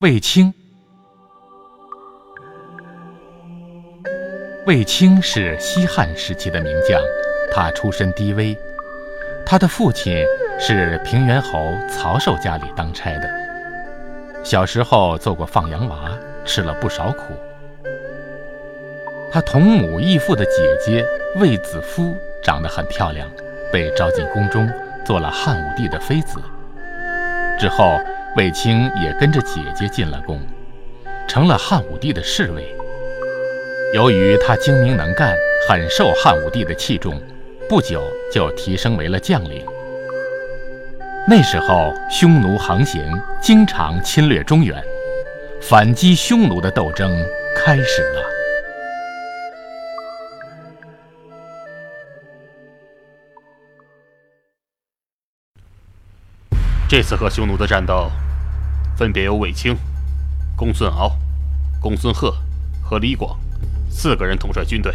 卫青，卫青是西汉时期的名将，他出身低微，他的父亲是平原侯曹寿家里当差的，小时候做过放羊娃，吃了不少苦。他同母异父的姐姐卫子夫长得很漂亮，被招进宫中，做了汉武帝的妃子。之后。卫青也跟着姐姐进了宫，成了汉武帝的侍卫。由于他精明能干，很受汉武帝的器重，不久就提升为了将领。那时候，匈奴横行，经常侵略中原，反击匈奴的斗争开始了。这次和匈奴的战斗。分别由卫青、公孙敖、公孙贺和李广四个人统帅军队，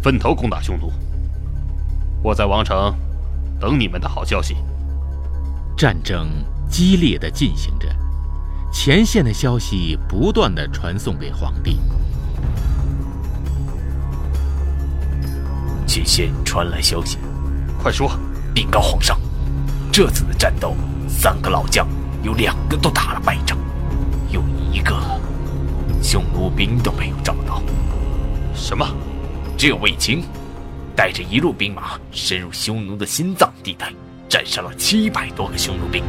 分头攻打匈奴。我在王城等你们的好消息。战争激烈的进行着，前线的消息不断的传送给皇帝。前线传来消息，快说！禀告皇上，这次的战斗，三个老将。有两个都打了败仗，有一个匈奴兵都没有找到。什么？只有卫青带着一路兵马深入匈奴的心脏地带，斩杀了七百多个匈奴兵。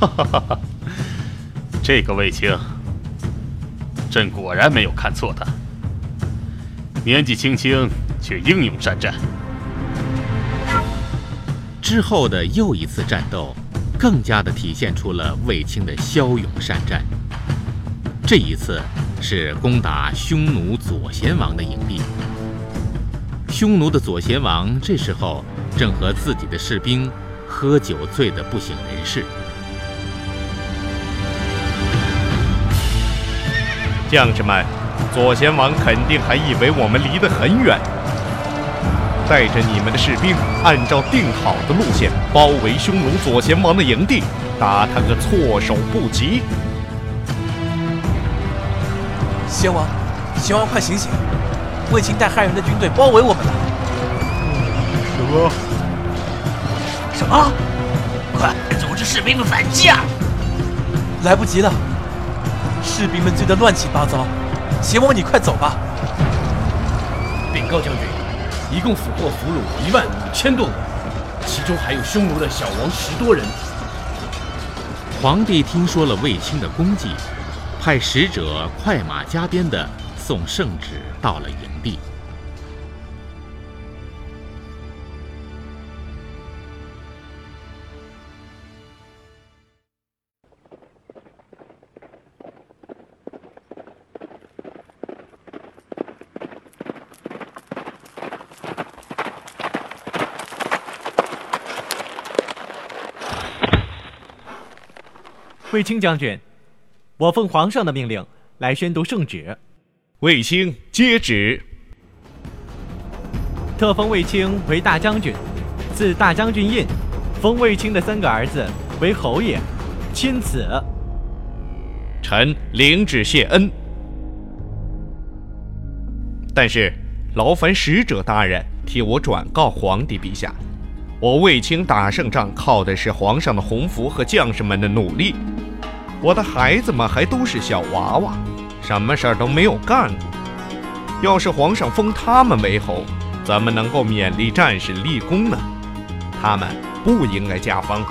哈哈哈哈！这个卫青，朕果然没有看错他。年纪轻轻却英勇善战。之后的又一次战斗。更加的体现出了卫青的骁勇善战。这一次是攻打匈奴左贤王的营地。匈奴的左贤王这时候正和自己的士兵喝酒醉得不省人事。将士们，左贤王肯定还以为我们离得很远。带着你们的士兵，按照定好的路线包围匈奴左贤王的营地，打他个措手不及。贤王，贤王快醒醒！卫青带汉人的军队包围我们了。什么？什么？快组织士兵们反击啊！来不及了，士兵们追得乱七八糟。贤王，你快走吧。禀告将军。一共俘获俘虏一万五千多人，其中还有匈奴的小王十多人。皇帝听说了卫青的功绩，派使者快马加鞭的送圣旨到了营地。卫青将军，我奉皇上的命令来宣读圣旨。卫青接旨。特封卫青为大将军，赐大将军印，封卫青的三个儿子为侯爷，钦此。臣领旨谢恩。但是，劳烦使者大人替我转告皇帝陛下，我卫青打胜仗靠的是皇上的洪福和将士们的努力。我的孩子们还都是小娃娃，什么事儿都没有干过。要是皇上封他们为侯，怎么能够勉励战士立功呢？他们不应该加封。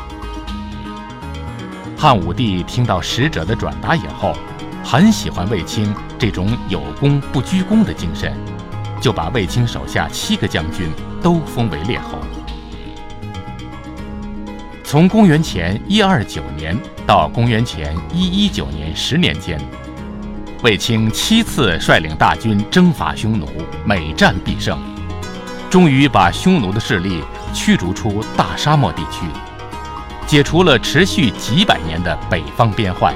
汉武帝听到使者的转达以后，很喜欢卫青这种有功不居功的精神，就把卫青手下七个将军都封为列侯。从公元前一二九年到公元前一一九年十年间，卫青七次率领大军征伐匈奴，每战必胜，终于把匈奴的势力驱逐出大沙漠地区，解除了持续几百年的北方边患，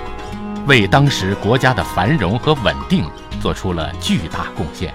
为当时国家的繁荣和稳定做出了巨大贡献。